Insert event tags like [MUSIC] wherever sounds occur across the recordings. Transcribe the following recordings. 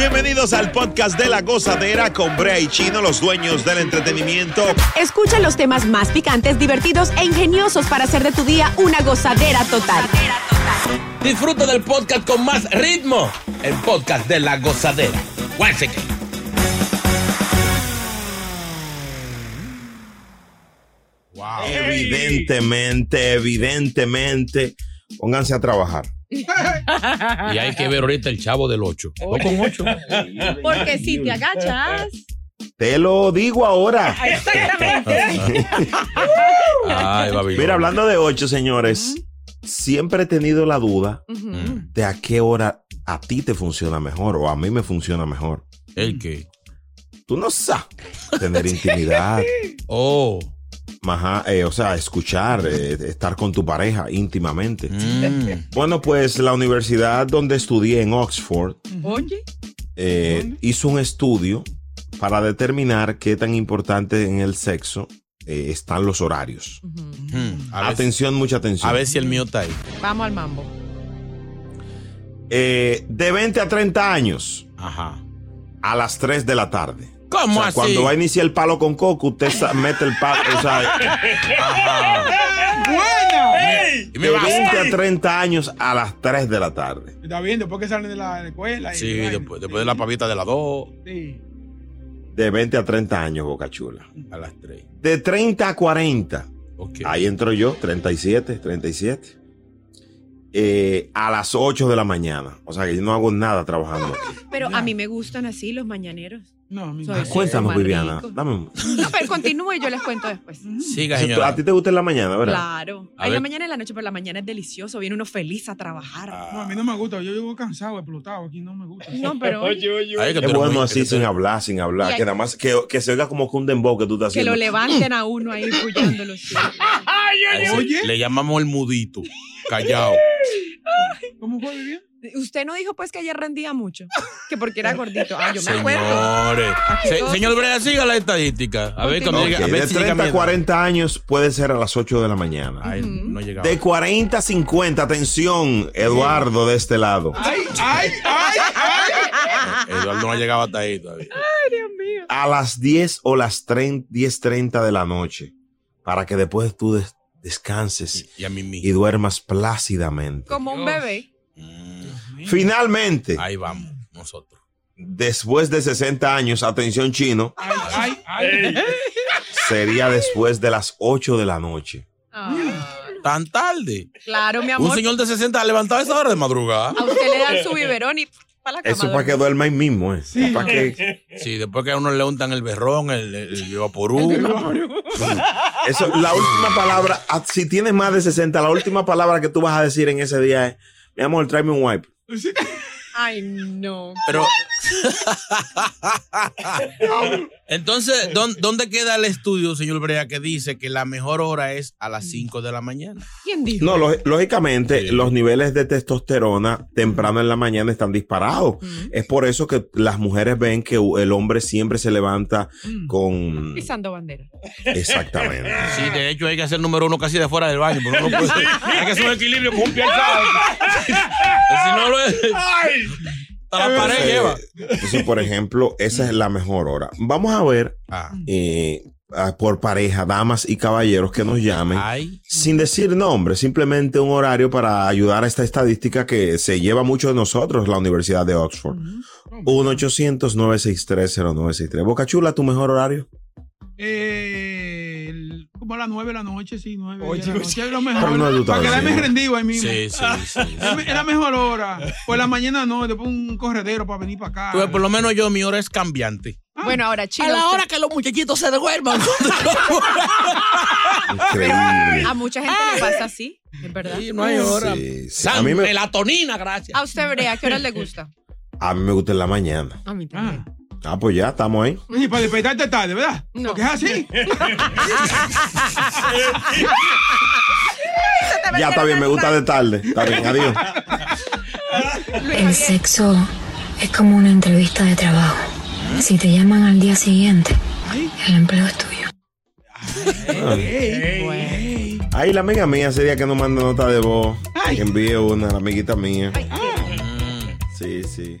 Bienvenidos al podcast de la gozadera con Brea y Chino, los dueños del entretenimiento. Escucha los temas más picantes, divertidos e ingeniosos para hacer de tu día una gozadera total. Disfruta del podcast con más ritmo. El podcast de la gozadera. Guáseque. Evidentemente, evidentemente, pónganse a trabajar. Y hay que ver ahorita el chavo del 8. Oh. No con 8. Porque si te agachas. Te lo digo ahora. Exactamente. Ay. Mira, hablando de ocho, señores, siempre he tenido la duda de a qué hora a ti te funciona mejor o a mí me funciona mejor. ¿El qué? Tú no sabes tener intimidad. Oh. Ajá, eh, o sea, escuchar, eh, estar con tu pareja íntimamente. Mm. Bueno, pues la universidad donde estudié en Oxford Oye. eh, hizo un estudio para determinar qué tan importante en el sexo eh, están los horarios. Atención, mucha atención. a ver si el mío está ahí. Vamos al mambo. Eh, de 20 a 30 años Ajá. a las 3 de la tarde. ¿Cómo O sea, así? Cuando va a iniciar el palo con coco, usted mete el palo. O sea, me de va a- 20 a 30 años a las 3 de la tarde. Está bien, después que salen de la escuela. y- Sí, después, después de la pavita de las 2 Sí. De 20 a 30 años, Boca Chula. a las 3. De 30 a 40. Ok. Ahí entro yo, 37, 37. Eh, a las 8 de la mañana. O sea que yo no hago nada trabajando. Pero a mí me gustan así los mañaneros. No, a mí Soy- sí. Cuéntanos, Viviana. Dame un- No, pero continúe y yo les cuento después. Tú- señora. A ti te gusta en la mañana, ¿verdad? Claro. A Hay ver. la mañana y la noche, pero la mañana es delicioso. Viene uno feliz a trabajar. No, a mí no me gusta. Yo llego cansado, explotado. Aquí no me gusta. No, pero Ay, que tú Es bueno así, que sin hablar, sin hablar. Y hay- Que nada más que, que se oiga como que un dembow que tú estás que haciendo. lo levanten a uno ahí puyándolo. sí. [LAUGHS] Oye. Le llamamos el mudito. Callao. ¿Cómo fue, Vivian? Usted no dijo pues que ayer rendía mucho. Que porque era gordito. Ah, yo me acuerdo. Señores. Se- señor Brea, siga la estadística. A ver cuando Ok, llegue. A ver de si llega 30 a mi- 40 años puede ser a las 8 de la mañana. Ay, no llegaba. De 40 a 50, atención, Eduardo de este lado. ¡Ay, ay, ay, ay! Eduardo no ha llegado hasta ahí todavía. Dios mío. A las 10 o las 30, 10.30 de la noche. Para que después tú des- descanses Y a mí y duermas plácidamente. Como un Dios. bebé. Finalmente, Ahí vamos, nosotros. después de 60 años, atención chino, ¡Ay, ay, ay! sería después de las 8 de la noche. Ah, Tan tarde. claro, mi Un amor. señor de 60 levantado a esa hora de madrugada. A usted le dan su biberón y para la cama. Eso para que duerma ahí mismo, ¿eh? Para que, Sí, después que a uno le untan el berrón, el, el, el vaporú. eso, la última palabra, ah, si tienes más de 60, la última palabra que tú vas a decir en ese día es, mi amor, tráeme un wipe. Je sais. Ay, no. Pero. [LAUGHS] Entonces, ¿dón- ¿dónde queda el estudio, señor Brea, que dice que la mejor hora es a las 5 de la mañana? ¿Quién dijo? No, lógi- lógicamente, Sí. los niveles de testosterona temprano en la mañana están disparados. Es por eso que las mujeres ven que el hombre siempre se levanta con... Pisando bandera. Exactamente. [LAUGHS] Sí, de hecho hay que hacer número uno casi de fuera del baño. porque uno no puede- [LAUGHS] hay que hacer un equilibrio con un pie alzado. si no lo es. [LAUGHS] la pared lleva. Entonces, por ejemplo, esa es la mejor hora. Vamos a ver Ah. eh, por pareja, damas y caballeros que nos llamen. Ay. Sin decir nombre, simplemente un horario para ayudar a esta estadística que se lleva mucho de nosotros, la Universidad de Oxford. 1-800-963-0963. Boca Chula, ¿tu mejor horario? Eh, a las 9 de la noche, sí, 9 Oye, de la oye. noche es lo mejor. no para quedarme rendido ahí mismo. Sí, sí, sí. [LAUGHS] Es, es la mejor hora. Pues la mañana no, después un corredero para venir para acá. Ves, por lo menos yo, mi hora es cambiante. Bueno, ahora, Chino. A la usted- hora que los muchachitos se devuelvan. [LAUGHS] Increíble. A mucha gente le pasa así, es verdad. Sí, no hay hora. Sí, sí. A mí me- Melatonina, gracias. A usted, Brea, ¿qué hora le gusta? A mí me gusta en la mañana. A mí también. Ah, pues ya, estamos ahí. Y para despertarte tarde, ¿verdad? No. Porque es así. [LAUGHS] [LAUGHS] Ya está bien, me gusta de tarde. Está bien, adiós. El sexo es como una entrevista de trabajo. Si te llaman al día siguiente, el empleo es tuyo. Ahí la amiga mía ese día que nos manda nota de voz. Ay. Que envíe una, la amiguita mía. Sí, sí.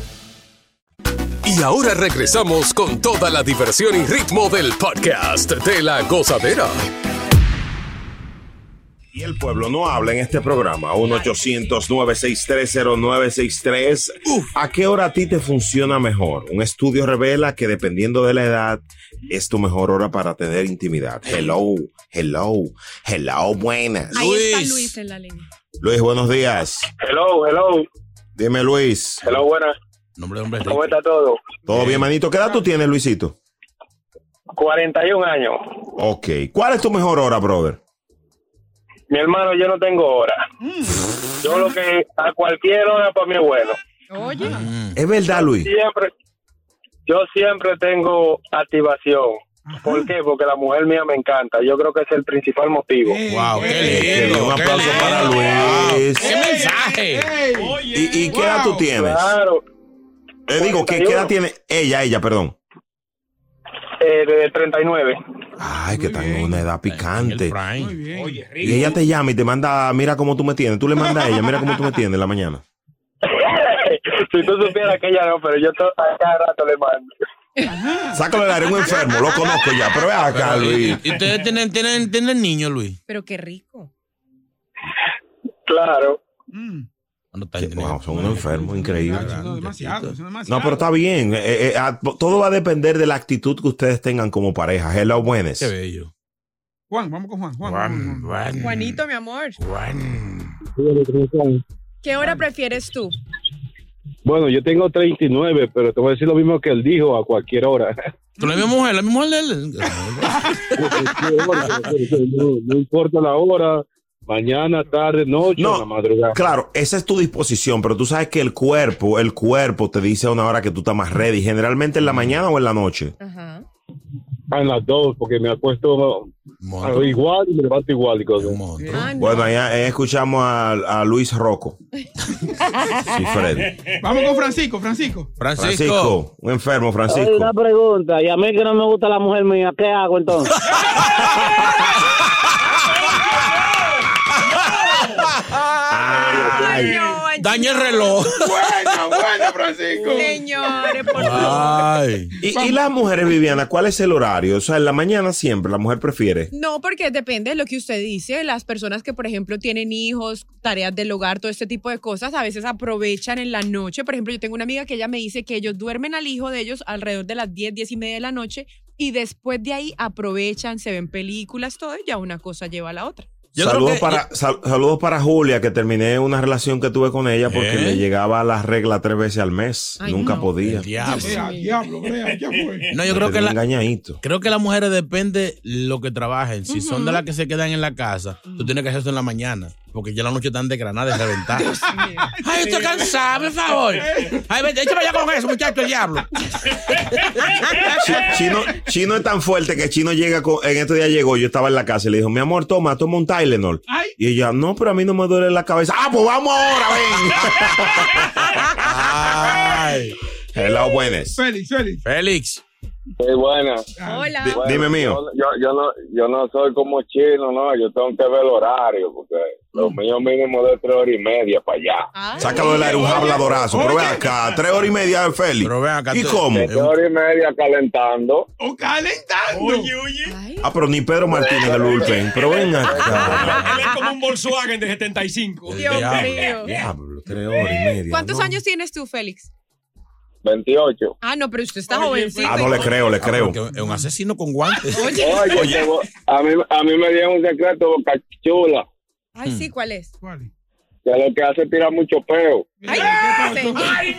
Y ahora regresamos con toda la diversión y ritmo del podcast de la gozadera. Y el pueblo no habla en este programa. 1-800-963-0963. ¿A qué hora a ti te funciona mejor? Un estudio revela que dependiendo de la edad es tu mejor hora para tener intimidad. Hello, hello, hello, buenas. Ahí está Luis en la línea. Luis, buenos días. Hello, hello. Dime, Luis. Hello, buenas. Nombre, hombre. ¿Cómo está todo? ¿Todo bien, manito? ¿Qué edad tú tienes, Luisito? 41 años. Ok. ¿Cuál es tu mejor hora, brother? Mi hermano, yo no tengo hora. Yo lo que a cualquier hora para mí es bueno. Oye. Es verdad, Luis. Siempre, yo siempre tengo activación. ¿Por qué? Porque la mujer mía me encanta. Yo creo que es el principal motivo. Wow, qué lindo. un aplauso para Luis. ¡Qué mensaje! ¿Y, y qué edad tú tienes? Claro. Le digo, ¿qué, qué edad tiene ella, ella, perdón? Eh, de 39. Ay, que está en una edad picante. Muy bien. Y ella te llama y te manda, mira cómo tú me tienes. Tú le mandas a ella, mira cómo tú me tienes en la mañana. [LAUGHS] si tú supieras que ella no, pero yo a cada rato le mando. Sácalo del aire, un enfermo, lo conozco ya. Pero ve acá, Pero, ¿y- Luis. ¿Y ustedes tienen, tienen, tienen niños, Luis? Pero qué rico. Claro. Mm. Están Wow, son unos enfermos increíbles. No no. No, pero está bien. Eh, eh, ah, todo va a depender de la actitud que ustedes tengan como pareja. Hello, buenas. Qué bello. Juan, vamos con Juan. Juan, Juan, Juan. Juanito, mi amor. ¿Qué hora prefieres tú? Bueno, yo tengo 39, pero te voy a decir lo mismo que él dijo a cualquier hora. ¿Tú la misma mujer? ¿La misma mujer de él? no, no importa la hora, mañana, tarde, noche, No. o la madrugada. Claro, esa es tu disposición, pero tú sabes que el cuerpo, el cuerpo te dice a una hora que tú estás más ready, generalmente en la mañana o en la noche. Ajá. Ah, En las dos, porque me acuesto igual y me levanto igual y cosas. Ah, no. Bueno, ahí, ahí escuchamos a, a Luis Rocco. [LAUGHS] Sí, Fred. Vamos con Francisco, Francisco. Francisco, un enfermo, Hay Francisco. una pregunta, y a mí que no me gusta la mujer mía, ¿qué hago entonces? [LAUGHS] Ay, Daña el reloj. Buena, buena, Francisco. Señores, por favor. Ay. Y, y las mujeres, Viviana, ¿cuál es el horario? O sea, en la mañana siempre, la mujer prefiere. No, porque depende de lo que usted dice. Las personas que, por ejemplo, tienen hijos, tareas del hogar, todo este tipo de cosas, a veces aprovechan en la noche. Por ejemplo, yo tengo una amiga que ella me dice que ellos duermen al hijo de ellos alrededor de las 10, 10 y media de la noche y después de ahí aprovechan, se ven películas, todo y ya una cosa lleva a la otra. Saludos que- para, sal- saludos para Julia, que terminé una relación que tuve con ella porque ¿Eh? le llegaba la regla tres veces al mes. Ay, Nunca no. podía. El diablo. Diablo, ¿qué fue? [LAUGHS] No, yo creo que la, engañadito. creo que las mujeres depende lo que trabajen. Si son de las que se quedan en la casa, tú tienes que hacer eso en la mañana. Porque ya la noche están desgranadas y reventadas. [LAUGHS] Ay, estoy cansada, por favor. Ay, vete, échame allá con eso, muchacho, el diablo. [LAUGHS] Chi- Chino, Chino es tan fuerte que Chino llega con, en este día llegó, yo estaba en la casa y le dijo, mi amor, toma, toma un Tylenol. Y ella, no, pero a mí no me duele la cabeza. Ah, pues vamos ahora, ven. Hello, buenas. Félix, Félix. Félix. Sí, buena. Hola. Di- dime mío. Yo, yo, no, yo no soy como chino, no. Yo tengo que ver el horario porque lo mío mínimo de tres horas y media para allá. Sácalo del aire un habladorazo. Pero ve acá, tres horas y media, Félix. ¿Y cómo? Tres horas y media calentando. O calentando. Oye, oye. Ah, pero ni Pedro Martínez del bullpen. Pero ven acá. Él es como un Volkswagen de 75. Dios mío. Diablo, tres horas y media. ¿Cuántos no. años tienes tú, Félix? 28. Ah, no, pero usted está jovencito. Ah, no le creo, le creo. Es un asesino con guantes. [LAUGHS] Oye. Oye, a, mí, a mí me dieron un secreto, boca chula, Ay, sí, ¿cuál es? que lo que hace es tirar mucho peo. Ay,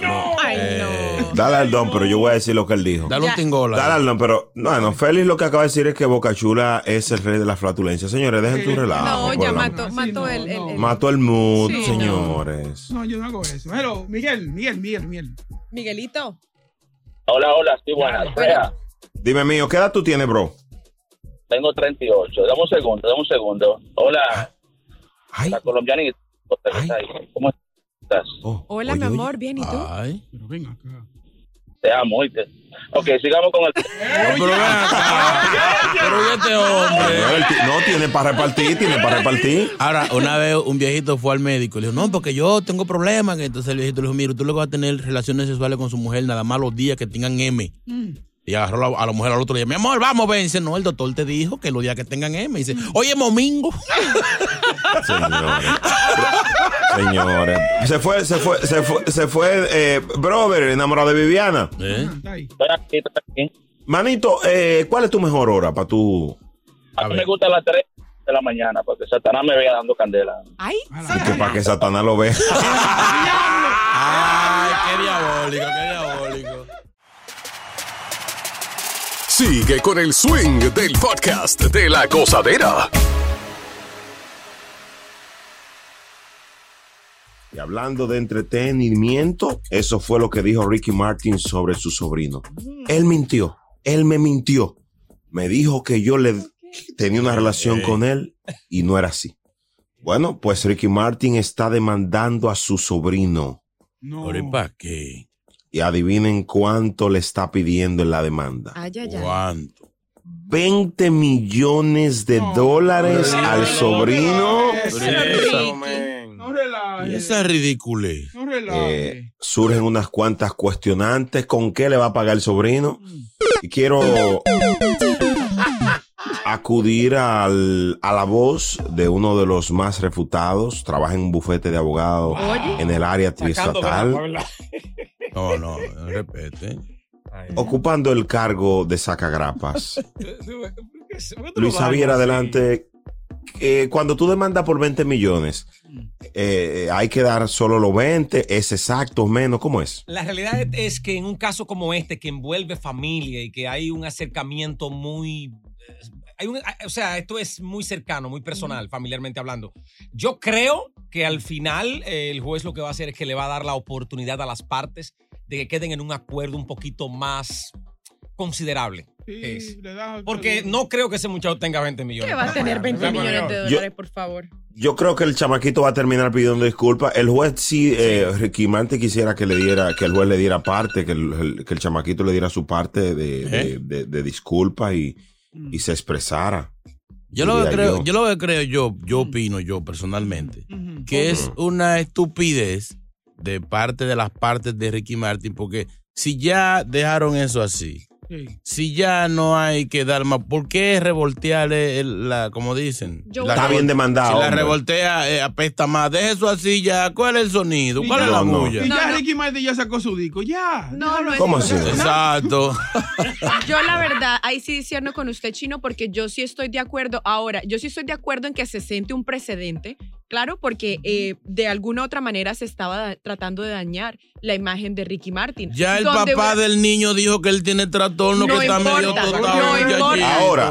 no. Ay, no. Dale al don, pero yo voy a decir lo que él dijo. Dale un tingola. Dale al don, pero no, no, Félix lo que acaba de decir es que Boca Chula es el rey de la flatulencia. Señores, dejen tu relajo. No, ya mató, mató el, el- el- Mató el mood, Sí, señores. No, yo no hago eso. Hello, Miguel, Miguel, Miguel, Miguel. Miguelito. Hola, hola, sí, buenas. Vea, Dime mío, ¿qué edad tú tienes, bro? tengo 38. Dame un segundo, dame un segundo. Hola. La colombianita. ¿Cómo estás? Hola, mi amor, bien, ¿y tú? Ay. Pero ven acá. Te amo, ¿oíste? Ok, sigamos con el... [LAUGHS] pero ven acá. [LAUGHS] Pero ¿y este hombre? No, tiene para repartir, tiene para repartir. Ahora, una vez un viejito fue al médico y le dijo, no, porque yo tengo problemas. Entonces el viejito le dijo, mira, tú lo vas a tener relaciones sexuales con su mujer nada más los días que tengan M. Y agarró la- a la mujer al otro día, mi amor, vamos, ven. Dice, no, el doctor te dijo que los días que tengan M. Y dice, oye, momingo. [LAUGHS] Señores. Señores. Se fue, se fue, se fue, se fue, eh, brother, enamorado de Viviana. Manito, eh, ¿cuál es tu mejor hora para tu... A mí me gusta las 3 de la mañana porque Satanás me vea dando candela. Ay, Y que para que Satanás lo vea. Ay, qué diabólico, qué diabólico. Sigue con el swing del podcast de la gozadera. Y hablando de entretenimiento, eso fue lo que dijo Ricky Martin sobre su sobrino. Él mintió, él me mintió. Me dijo que yo le tenía una relación con él y no era así. Bueno, pues Ricky Martin está demandando a su sobrino. ¿Pero y para qué? Y adivinen cuánto le está pidiendo en la demanda. Ay, ay, ay. ¿Cuánto? 20 millones de dólares al sobrino. No relajes. Y esa ridiculez. No relajes. Eh, surgen unas cuantas cuestionantes con qué le va a pagar el sobrino. Y quiero acudir al- a la voz de uno de los más refutados. Trabaja en un bufete de abogados en el área triestatal, No, no, repete. ocupando el cargo de sacagrapas. [LAUGHS] Luis Javier, adelante. Eh, cuando tú demandas por 20 millones, eh, hay que dar solo los 20, es exacto, menos, ¿cómo es? La realidad es que en un caso como este, que envuelve familia y que hay un acercamiento muy. eh, Hay un, o sea, esto es muy cercano, muy personal, familiarmente hablando. Yo creo que al final eh, el juez lo que va a hacer es que le va a dar la oportunidad a las partes de que queden en un acuerdo un poquito más considerable. Porque no creo que ese muchacho tenga 20 millones. ¿Qué va a tener 20 millones de Yo- dólares, por favor? Yo creo que el chamaquito va a terminar pidiendo disculpas. El juez sí, eh, Ricky Martin quisiera que le diera, que el juez le diera parte, que el, el- que el chamaquito le diera su parte de, de, de- de disculpa y, y se expresara. Yo lo que creo, yo. yo lo que creo yo, yo opino yo personalmente, que es una estupidez de parte de las partes de Ricky Martin, porque si ya dejaron eso así, si ya no hay que dar más, ¿por qué revoltearle el- la, como dicen? Yo- La Está bien demandado, Si la hombre. revoltea, eh, apesta más. Deje eso así ya. ¿Cuál es el sonido? ¿Cuál es la No, no. bulla? Y ya Ricky Martin ya sacó su disco, ya. No, no es ¿Cómo así? Exacto. [LAUGHS] Yo la verdad, ahí sí disierno con usted, Chino, porque yo sí estoy de acuerdo. Ahora, yo sí estoy de acuerdo en que se siente un precedente, claro, porque eh, de alguna otra manera se estaba tratando de dañar la imagen de Ricky Martin. Ya el papá una- del niño dijo que él tiene trastorno, no que está medio importa, tostado. no importa. Ahora, ahora, no,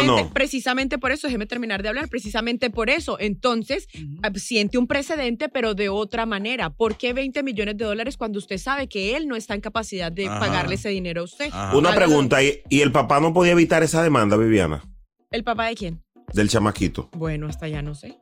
Precisamente- no. Precisamente por eso, déjeme terminar de hablar, precisamente por eso. Entonces, eh, siente un precedente, pero de otra manera. ¿Por qué 20 millones de dólares cuando usted sabe que él no está en capacidad de Ajá. pagarle ese dinero a usted? Una pregunta, ¿y, y el papá no podía evitar esa demanda, Viviana? ¿El papá de quién? Del chamaquito. Bueno, hasta ya no sé.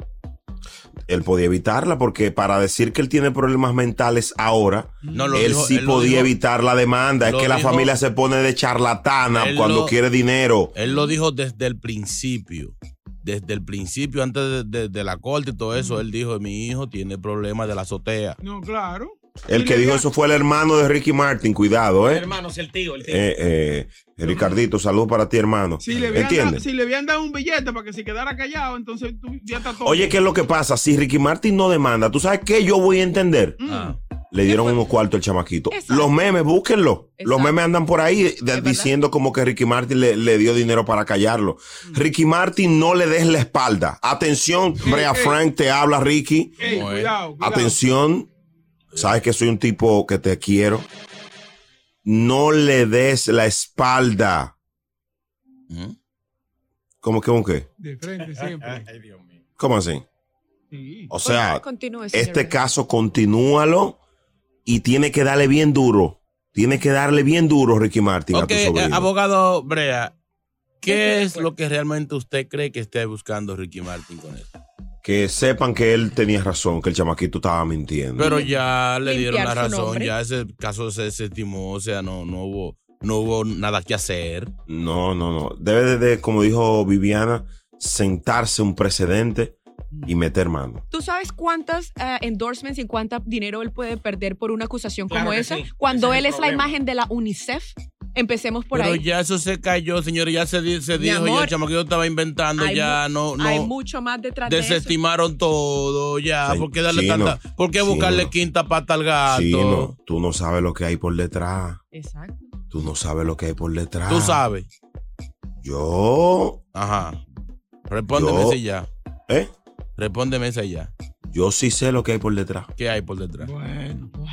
Él podía evitarla porque para decir que él tiene problemas mentales ahora, No, lo él dijo- sí él podía dijo- evitar la demanda. Es que la familia se pone de charlatana cuando lo- quiere dinero. Él lo dijo desde el principio. Desde el principio, antes de, de- de la corte y todo eso, él dijo, mi hijo tiene problemas de la azotea. No, claro. El que dijo eso fue el hermano de Ricky Martin. Cuidado, ¿eh? Hermanos, el tío, el tío. Eh, eh, Ricardito, saludos para ti, hermano. Si le, habían dado, ¿Entiendes? si le habían dado un billete para que se quedara callado, entonces tú ya está todo. Oye, ¿qué es lo que pasa? Si Ricky Martin no demanda, ¿tú sabes qué yo voy a entender? Mm. Le dieron unos cuartos al chamaquito. Los memes, búsquenlo. Los memes andan por ahí de- diciendo como que Ricky Martin le, le dio dinero para callarlo. Mm. Ricky Martin no le des la espalda. Atención, Brea Frank te habla, Ricky. Ey, cuidado, cuidado. Atención, sabes que soy un tipo que te quiero. No le des la espalda. ¿Cómo que, cómo que? De frente siempre. [LAUGHS] ¿Cómo así? O sea, Continúe, este caso continúalo y tiene que darle bien duro. Tiene que darle bien duro, Ricky Martin, a Ok, tu eh, sobrino. abogado Brea, ¿qué es lo que realmente usted cree que esté buscando Ricky Martin con esto? Que sepan que él tenía razón, que el chamaquito estaba mintiendo. Pero ya le dieron la razón, ya ese caso se desestimó, o sea, no, no hubo, no hubo nada que hacer. No, no, no. Debe de, de, como dijo Viviana, sentarse un precedente y meter mano. ¿Tú sabes cuántas eh, endorsements y cuánto dinero él puede perder por una acusación Claro como esa? sí. Cuando Ese él es la imagen de la UNICEF. Empecemos por Pero ahí. ya eso se cayó, señores, ya se, di- se Mi dijo, ya amor, el chamaquito estaba inventando, ya mu- no, Hay no, mucho más detrás de eso. desestimaron todo, ya, Sí, ¿por qué darle chino, tanta, por qué chino. buscarle quinta pata al gato? Chino, tú no sabes lo que hay por detrás. Exacto. Tú no sabes lo que hay por detrás. Tú sabes. Yo. Ajá. Respóndeme Yo- ese ya. ¿Eh? Respóndeme ese ya. Yo sí sé lo que hay por detrás. ¿Qué hay por detrás?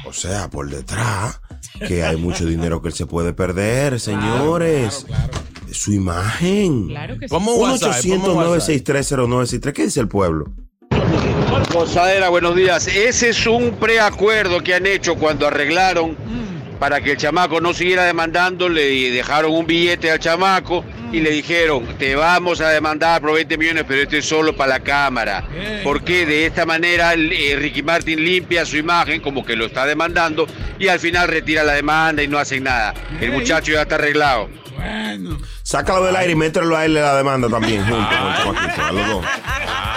O sea, por detrás, que hay mucho dinero que él se puede perder, señores. Es Su imagen. Claro que sí. Ponme un WhatsApp, ponme un WhatsApp. 1-800-963-0963. ¿Qué dice el pueblo? Gozadera, buenos días. Ese es un preacuerdo que han hecho cuando arreglaron para que el chamaco no siguiera demandándole y dejaron un billete al chamaco y le dijeron, te vamos a demandar por 20 millones, pero este es solo para la cámara. Porque de esta manera eh, Ricky Martin limpia su imagen como que lo está demandando y al final retira la demanda y no hacen nada. El muchacho ya está arreglado. Sácalo del aire y mételo a él la demanda también, junto el [LAUGHS]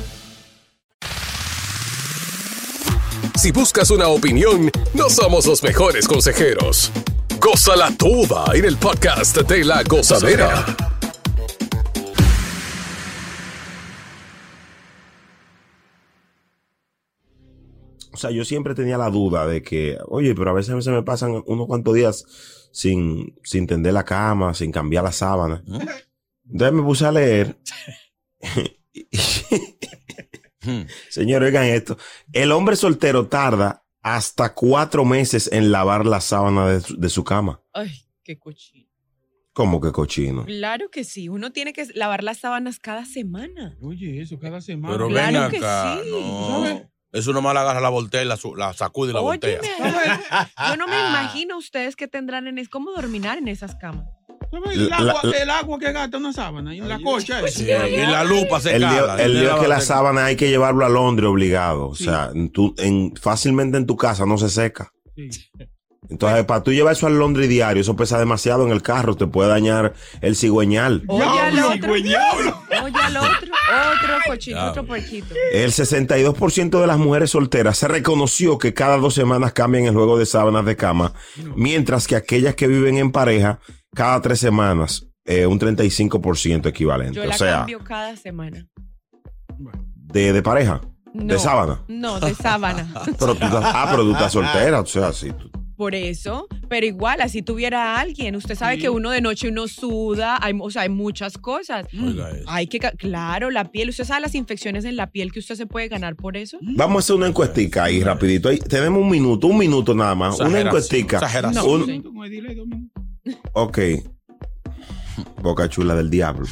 Si buscas una opinión, no somos los mejores consejeros. Gózala toda en el podcast de la gozadera. O sea, yo siempre tenía la duda de que, oye, pero a veces se me pasan unos cuantos días sin, sin tender la cama, sin cambiar la sábana. Entonces me puse a leer. [LAUGHS] Señor, oigan esto. El hombre soltero tarda hasta cuatro meses en lavar la sábana de, su- de su cama. Ay, qué cochino. ¿Cómo que cochino? Claro que sí. Uno tiene que lavar las sábanas cada semana. Oye, eso cada semana. Pero Claro ven que acá. sí. No. Eso nomás la agarra la voltea y la, sacude y la voltea. Yo no me imagino ustedes que tendrán en es cómo dormitar en esas camas. El agua, la- el agua que gasta una sábana y la cocha. Esa. Sí, y la lupa se El lío, el lío es que la sábana hay que llevarlo a Londres obligado. O sea, en tu- en, fácilmente en tu casa no se seca. Entonces, para tú llevar eso al Londres diario, eso pesa demasiado en el carro, te puede dañar el cigüeñal. Oye al otro. Oye al otro. Otro cochino, Diablo. otro puerquito. El 62% de las mujeres solteras se reconoció que cada dos semanas cambian el juego de sábanas de cama, mientras que aquellas que viven en pareja, cada tres semanas, eh, un 35% equivalente. Yo o la sea, cambio cada semana. de, de pareja, No, de sábana. No, de sábana. [LAUGHS] Pero tú estás, ah, pero tú estás soltera, o sea, sí. tú- Por eso, pero igual, así tuviera alguien. Usted sabe que uno de noche uno suda, hay, o sea, hay muchas cosas. Oiga eso. Hay que, claro, la piel. ¿Usted sabe las infecciones en la piel que usted se puede ganar por eso? Vamos a hacer una encuestica ahí rapidito. Ahí, tenemos un minuto, un minuto nada más. Una Exageración, encuestica. exageración. Un- Con ok. Boca chula del diablo.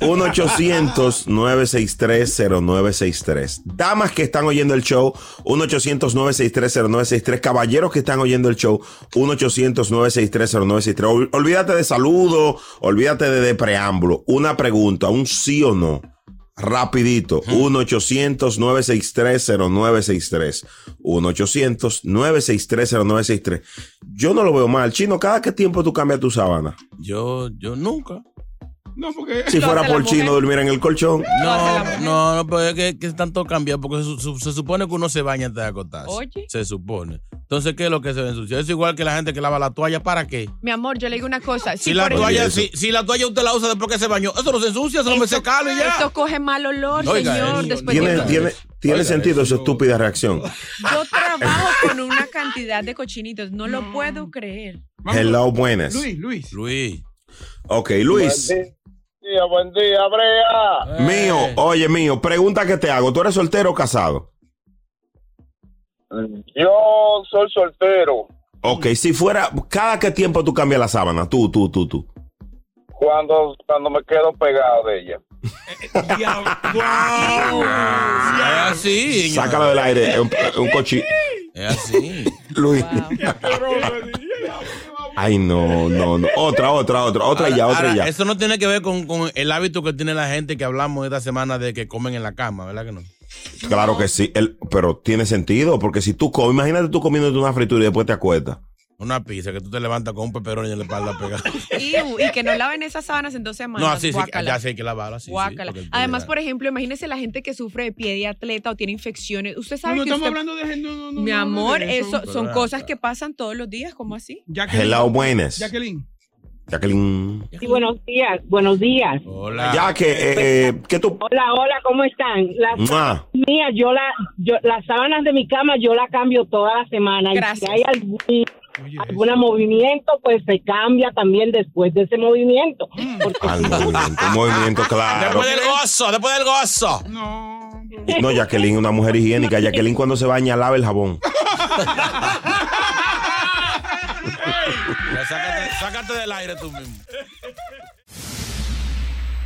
1-800-963-0963. Damas que están oyendo el show, 1-800-963-0963. Caballeros que están oyendo el show, 1-800-963-0963. Ol- Olvídate de saludo, olvídate de, de preámbulo. Una pregunta, un sí o no. Rapidito, 1-800-963-0963. 1-800-963-0963. Yo no lo veo mal. Chino, ¿cada qué tiempo tú cambias tu sábana? Yo, yo nunca. No, porque. Si fuera por chino, durmiera en el colchón. No, no, no, pero es que, que están todos cambiados porque se, su- se supone que uno se baña antes de acostarse. Oye. Se supone. Entonces, ¿qué es lo que se ve ensuciado? Es igual que la gente que lava la toalla, ¿para qué? Mi amor, yo le digo una cosa. Si, la toalla, si, si la toalla usted la usa después que se bañó, eso no se ensucia, eso no me se cala y ya. Esto coge mal olor, Oiga señor. eso. Después de Tiene, tiene, tiene sentido su estúpida reacción. Yo [LAUGHS] trabajo con una cantidad de cochinitos, no lo puedo creer. Hello, buenas. Luis, Luis. Luis. Ok, Luis. Día, buen día, Brea. Mío, oye, mío, pregunta que te hago. ¿Tú eres soltero o casado? Yo soy soltero. Ok, si fuera, ¿cada qué tiempo tú cambias la sábana? Tú, tú, tú, tú. Cuando, cuando me quedo pegado de ella. [LAUGHS] Es así. Sácala del aire, es un, es un cochi. Es así. Luis. [LAUGHS] Ay, no, no, no. Otra, otra, otra, otra y ya, Ahora, otra y ya. Eso no tiene que ver con, con el hábito que tiene la gente que hablamos esta semana de que comen en la cama, ¿verdad que no? Claro que sí, el- pero tiene sentido, porque si tú comes, imagínate tú comiéndote una fritura y después te acuestas. Una pizza que tú te levantas con un peperón en la espalda pegado. [LAUGHS] Iu, y que no laven esas sábanas en dos semanas. No, así sí, ya sé que lavarla, sí, sí, Además, por ejemplo, imagínese la gente que sufre de pie de atleta o tiene infecciones. Usted sabe No, no que estamos usted- hablando de. No, no, no, Mi no, no, amor, de eso son cosas que pasan todos los días, ¿cómo así? Hello, buenas. Jacqueline. Jacqueline. Sí, buenos días, buenos días. Hola. Ya que, eh, eh, ¿qué tú? Hola, hola, ¿cómo están? Las Mua. mías, yo la, yo, las sábanas de mi cama yo la cambio toda la semana. Gracias. Y si hay algún, algún movimiento, pues se cambia también después de ese movimiento. Porque Al movimiento, un movimiento claro. Después del gozo, después del gozo. No, Jacqueline, una mujer higiénica. Jacqueline cuando se baña lava el jabón. [LAUGHS] Sácate, sácate del aire tú mismo.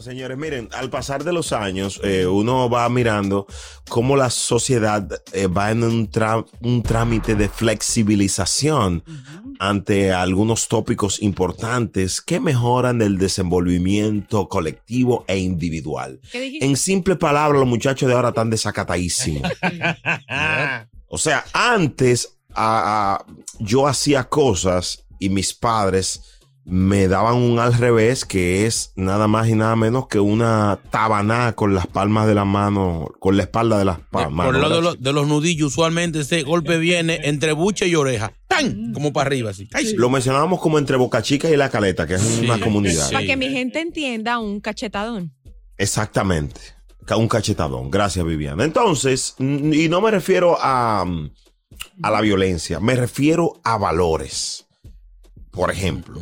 Bueno, señores, miren, al pasar de los años, eh, uno va mirando cómo la sociedad eh, va en un, trámite de flexibilización ante algunos tópicos importantes que mejoran el desenvolvimiento colectivo e individual. En simple palabra, los muchachos de ahora están desacatadísimos. [LAUGHS] O sea, antes a- a- yo hacía cosas y mis padres me daban un al revés que es nada más y nada menos que una tabaná con las palmas de la mano, con la espalda de las palmas. Por el lado de los, de los nudillos, usualmente ese golpe viene entre buche y oreja. ¡Tan! Como para arriba, así. ¡Ay! Lo mencionábamos como entre Boca Chica y La Caleta, que es una comunidad. Para que mi gente entienda un cachetadón. Exactamente. Un cachetadón. Gracias, Viviana. Entonces, y no me refiero a, mm, a la violencia, me refiero a valores. Por ejemplo,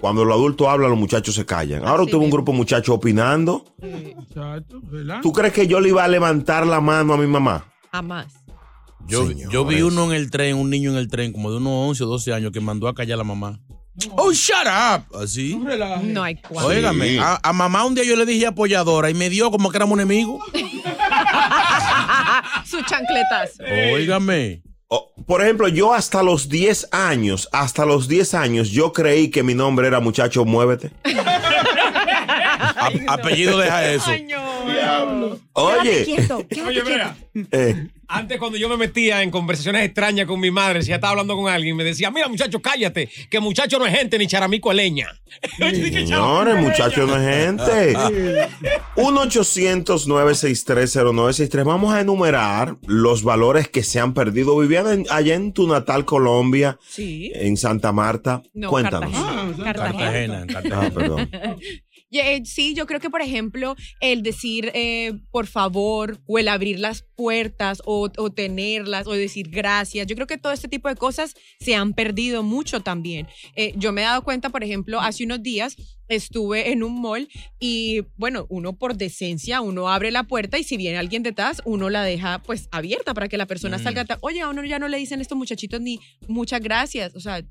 cuando los adultos hablan, los muchachos se callan. Ahora usted ve un grupo de muchachos opinando. Exacto, ¿verdad? ¿Tú crees que yo le iba a levantar la mano a mi mamá? Jamás. Yo, yo vi uno en el tren, un niño en el tren, como de unos 11 o 12 años, que mandó a callar a la mamá. Oh, shut up. Así. No hay cual. Óigame, a, a mamá un día yo le dije apoyadora y me dio como que éramos enemigos. [LAUGHS] Su chancletazo. Óigame. Por ejemplo, yo hasta los 10 años, hasta los 10 años, yo creí que mi nombre era muchacho, muévete. [LAUGHS] A- apellido deja eso. Oye. Oye, mira. Eh, Antes cuando yo me metía en conversaciones extrañas con mi madre, si ella estaba hablando con alguien, me decía, mira muchacho, cállate, que muchacho no es gente ni charamico es leña. [LAUGHS] Señores, muchachos, no es gente. [LAUGHS] 1-800-963-0963. Vamos a enumerar los valores que se han perdido. Viviana, en- allá en tu natal Colombia, Sí. en Santa Marta. No, Cuéntanos. Cartagena. Cartagena. Ah, perdón. [LAUGHS] Eh, Sí, yo creo que, por ejemplo, el decir eh, por favor o el abrir las puertas o, o tenerlas o decir gracias, yo creo que todo este tipo de cosas se han perdido mucho también. Eh, yo me he dado cuenta, por ejemplo, hace unos días estuve en un mall y, bueno, uno por decencia, uno abre la puerta y si viene alguien detrás, uno la deja pues abierta para que la persona Mm. salga. Oye, a uno ya no le dicen estos muchachitos ni muchas gracias, o sea,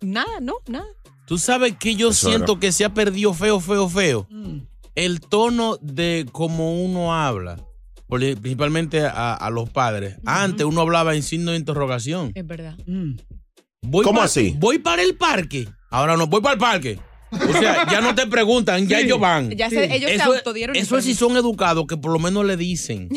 nada, no, nada. Tú sabes que yo Eso siento era. que se ha perdido feo, feo, feo. El tono de cómo uno habla, principalmente a, a los padres. Antes uno hablaba en signo de interrogación. Es verdad. Voy ¿Cómo así? Voy para el parque. Ahora no, voy para el parque. O sea, ya no te preguntan, ya [LAUGHS] ellos van. Ya se- ellos se Eso es- autodieron el Eso sí permiso. son educados, que por lo menos le dicen.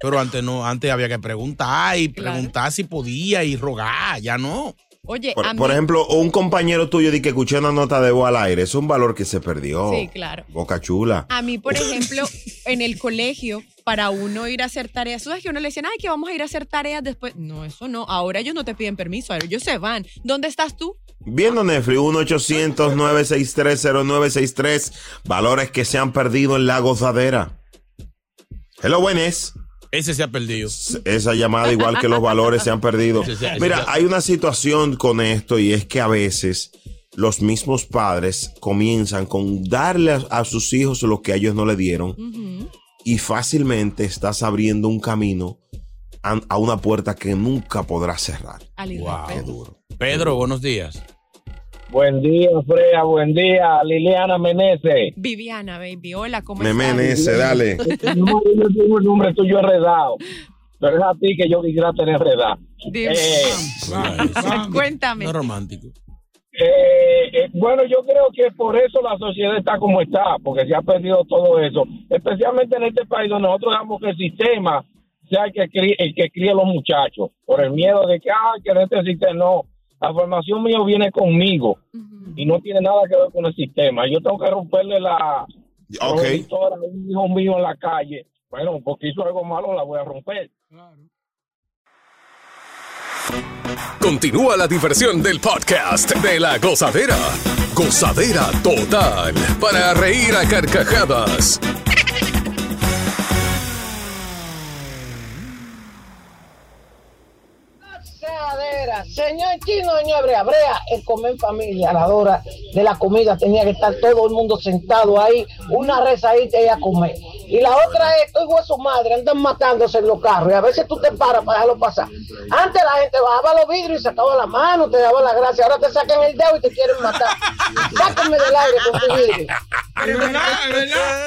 Pero antes no, antes había que preguntar y preguntar si podía y rogar, ya no. Oye, Por, a mí- por ejemplo, un compañero tuyo di que escuché una nota de voz al aire. Es un valor que se perdió. Sí, claro. Boca chula. A mí, por [LAUGHS] ejemplo, en el colegio, para uno ir a hacer tareas, sabes que uno le decían, ay, que vamos a ir a hacer tareas después. No, eso no. Ahora ellos no te piden permiso, ellos se van. ¿Dónde estás tú? Viendo Netflix, 1-800-963-0963. Valores que se han perdido en la gozadera. Hello, buenas. Ese se ha perdido. Esa llamada, igual que los valores, se han perdido. Ese se- ese Mira, hay una situación con esto y es que a veces los mismos padres comienzan con darle a, a sus hijos lo que a ellos no le dieron y fácilmente estás abriendo un camino a, a una puerta que nunca podrás cerrar. Qué duro. Pedro, buenos días. Buen día, Freya, buen día, Liliana Menezes. Viviana, baby. Hola, ¿cómo estás? Menezes, dale. No, yo tengo el nombre tuyo enredado. Pero es a ti que yo quisiera tener enredado. Dime. Eh, Cuéntame. No romántico. Eh, eh, bueno, yo creo que por eso la sociedad está como está, porque se ha perdido todo eso. Especialmente en este país donde nosotros dejamos que el sistema sea el que críe, el que críe a los muchachos, por el miedo de que, ah, que en este sistema no. La formación mía viene conmigo y no tiene nada que ver con el sistema. Yo tengo que romperle la Ok. progenitora a un hijo mío en la calle. Bueno, porque hizo algo malo, la voy a romper. Continúa la diversión del podcast de la gozadera. Gozadera total. Para reír a carcajadas. Señor Chino, señor Brea, Brea, el comer familia, a la hora de la comida tenía que estar todo el mundo sentado ahí, una rezadita y a comer. Y la otra es, tu hijo de su madre, andan matándose en los carros y a veces tú te paras para dejarlo pasar. Antes la gente bajaba los vidrios y sacaba la mano, te daba la gracia, ahora te sacan el dedo y te quieren matar. Sáquenme del aire con tu vidrio.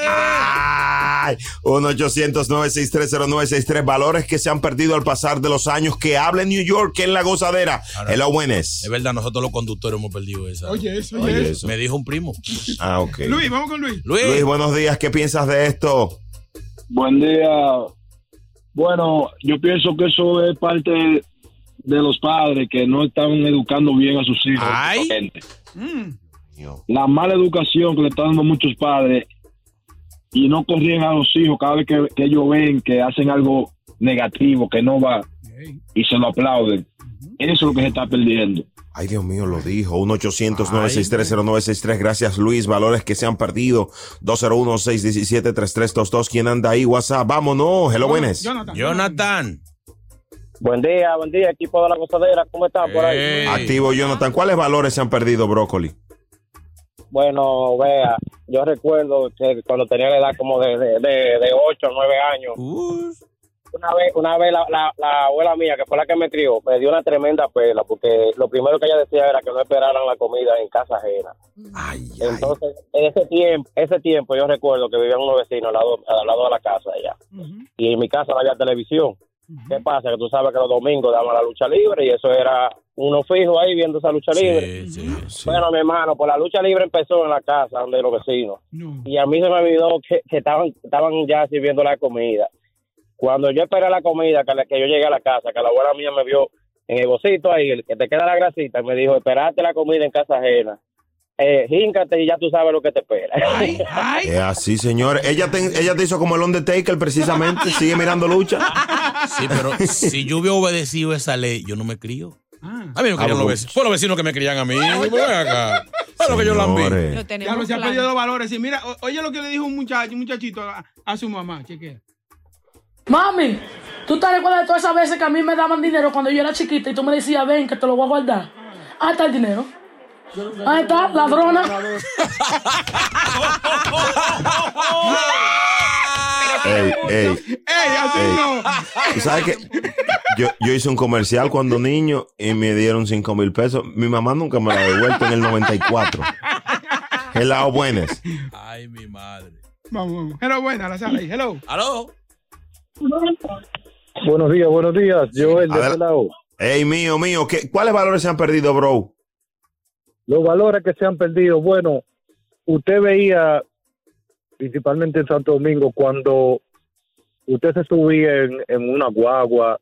Ay, 1-800-963-0963. Valores que se han perdido al pasar de los años. Que habla en New York, que en la gozadera. Hello, buenas. Es verdad, nosotros los conductores hemos perdido esa. Oye, eso, Oye, oye. eso. Me dijo un primo. Ah, ok. Luis, vamos con Luis. Luis, buenos días. ¿Qué piensas de esto? Buen día. Bueno, yo pienso que eso es parte de los padres que no están educando bien a sus hijos. Ay. Gente. la mala educación que le están dando muchos padres y no corrigen a los hijos cada vez que, que ellos ven que hacen algo negativo, que no va, y se lo aplauden. Eso es lo que se está perdiendo. Ay, Dios mío, lo dijo. 1-800-963-0963. Gracias, Luis. Valores que se han perdido. 201-617-3322. ¿Quién anda ahí? WhatsApp. Vámonos. Hello, buenas. Jonathan. Buen día, buen día, equipo de la gozadera. ¿Cómo están por ahí? Activo, Jonathan. ¿Cuáles valores se han perdido, Brócoli? Bueno, vea, yo recuerdo que cuando tenía la edad como de, de, de, de 8 o 9 años, una vez, una vez la, la, la abuela mía, que fue la que me crió, me dio una tremenda pela, porque lo primero que ella decía era que no esperaran la comida en casa ajena. Entonces, en ese tiempo, ese tiempo yo recuerdo que vivían unos vecinos al lado, al lado de la casa de ella. Y en mi casa no había televisión. ¿Qué pasa? Que tú sabes que los domingos daban la lucha libre y eso era uno fijo ahí viendo esa lucha libre. Bueno, mi hermano, pues la lucha libre empezó en la casa donde los vecinos. Y a mí se me olvidó que, que estaban, estaban ya sirviendo la comida. Cuando yo esperé la comida, que, la- que yo llegué a la casa, que la abuela mía me vio en el bocito ahí, el que te queda la grasita, y me dijo, esperate la comida en casa ajena. Eh, híncate y ya tú sabes lo que te espera. Es [LAUGHS] así, señor. Ella te, ella te hizo como el Undertaker, precisamente. Sigue mirando lucha. [LAUGHS] Sí, pero si yo hubiera obedecido esa ley, yo no me crío. A mí me Ah, crían los vecinos. Fue los vecinos que me crían a mí. Ven acá. Es lo que yo la vi. Ya lo se ha perdido los valores. Y mira, oye lo que le dijo un muchacho, un muchachito a, a su mamá, chequea. Mami, ¿tú te recuerdas de todas esas veces que a mí me daban dinero cuando yo era chiquita y tú me decías, ven, que te lo voy a guardar? Ahí está el dinero. Ahí está, ladrona. Ey, ey. ¡Ey, así Ey. no! ¿Tú sabes que yo, yo hice un comercial cuando niño y me dieron 5 mil pesos? Mi mamá nunca me lo ha devuelto en el 94. Hello, buenas. Ay, mi madre. Vamos, vamos. Hello, buena, la sala ahí. Hello. Buenos días, buenos días. Yo, el de este lado. Ey, mío, mío. ¿qué, ¿Cuáles valores se han perdido, bro? Los valores que se han perdido, bueno, usted veía, principalmente en Santo Domingo, cuando usted se subía en, en una guagua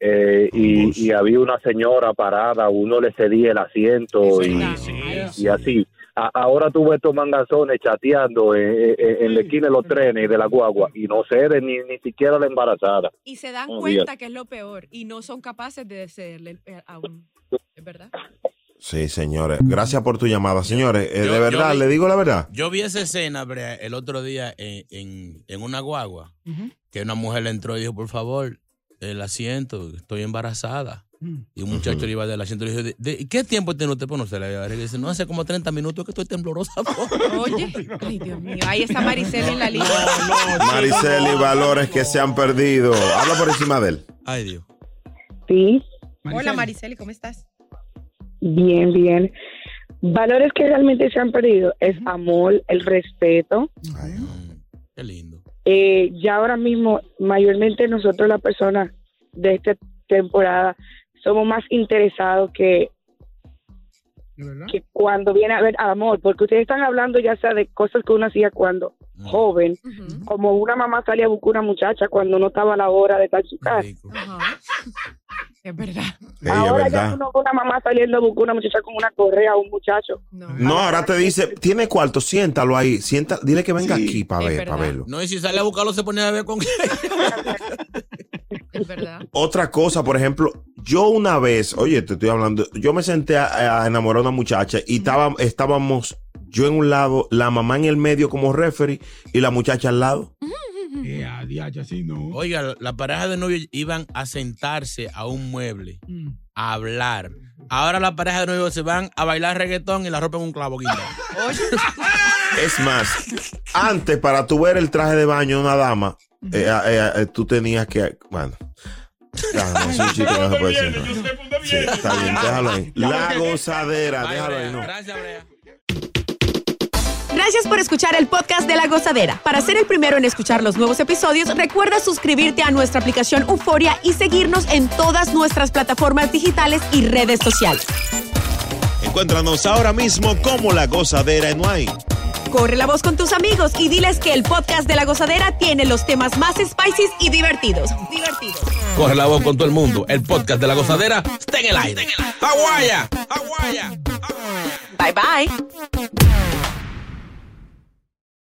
eh, y, y había una señora parada, uno le cedía el asiento y, y así. A- ahora tú ves estos mangazones chateando en, en- en la esquina de los trenes y de la guagua y no ceden ni, ni siquiera la embarazada. Y se dan Buenos cuenta que es lo peor y no son capaces de cederle eh, a un. ¿Es verdad? Sí, señores. Gracias por tu llamada, señores. Eh, de yo verdad, vi- le digo la verdad. Yo vi esa escena, Brea, el otro día en, en, en una guagua, que una mujer le entró y dijo, por favor, el asiento, estoy embarazada. Y un muchacho le iba del asiento y le dijo, ¿de, de- qué tiempo tiene usted? Pues no se le iba a Y dice, no, hace como 30 minutos que estoy temblorosa. [LAUGHS] Oye, ay Dios mío, ahí está Maricel en la línea. [LAUGHS] Mariceli, valores que se han perdido. Habla por encima de él. Ay, Dios. Sí, Hola Maricel, ¿cómo estás? bien, bien. Valores que realmente se han perdido es amor, el respeto. Qué lindo. Eh, ya ahora mismo, mayormente nosotros las personas de esta temporada somos más interesados que, que cuando viene a ver amor, porque ustedes están hablando ya sea de cosas que uno hacía cuando joven, como una mamá salía a buscar una muchacha cuando no estaba a la hora de estar en su casa. [LAUGHS] Es verdad. Ey, es Ahora ya verdad. uno ve una mamá saliendo a buscar una muchacha con una correa o un muchacho. No, ahora te dice, tiene cuarto, siéntalo ahí. Sienta, dile que venga aquí para ver, para verlo. No, y si sale a buscarlo se pone a ver con [LAUGHS] [LAUGHS] Es verdad. Otra cosa, por ejemplo, yo una vez, oye, te estoy hablando, yo me senté a, a enamorar a una muchacha y estaba, estábamos yo en un lado, la mamá en el medio como referee y la muchacha al lado. Eh, no. Oiga, la pareja de novios iban a sentarse a un mueble, a hablar. Ahora la pareja de novios se van a bailar reggaetón y la ropa en un clavo. [LAUGHS] Es más, antes para tú ver el traje de baño de una dama, eh, eh, eh, tú tenías que, bueno. Ya, no, es un chiste que no se puede decir. no. Sí, está bien, déjalo ahí. La gozadera, déjalo ahí, no. Gracias por escuchar el podcast de La Gozadera. Para ser el primero en escuchar los nuevos episodios, recuerda suscribirte a nuestra aplicación Euforia y seguirnos en todas nuestras plataformas digitales y redes sociales. Encuéntranos ahora mismo como La Gozadera en Wine. Corre la voz con tus amigos y diles que el podcast de La Gozadera tiene los temas más spicy y divertidos. Divertidos. Corre la voz con todo el mundo. El podcast de la gozadera está en el aire. ¡Aguaya! ¡Aguaya! Bye bye.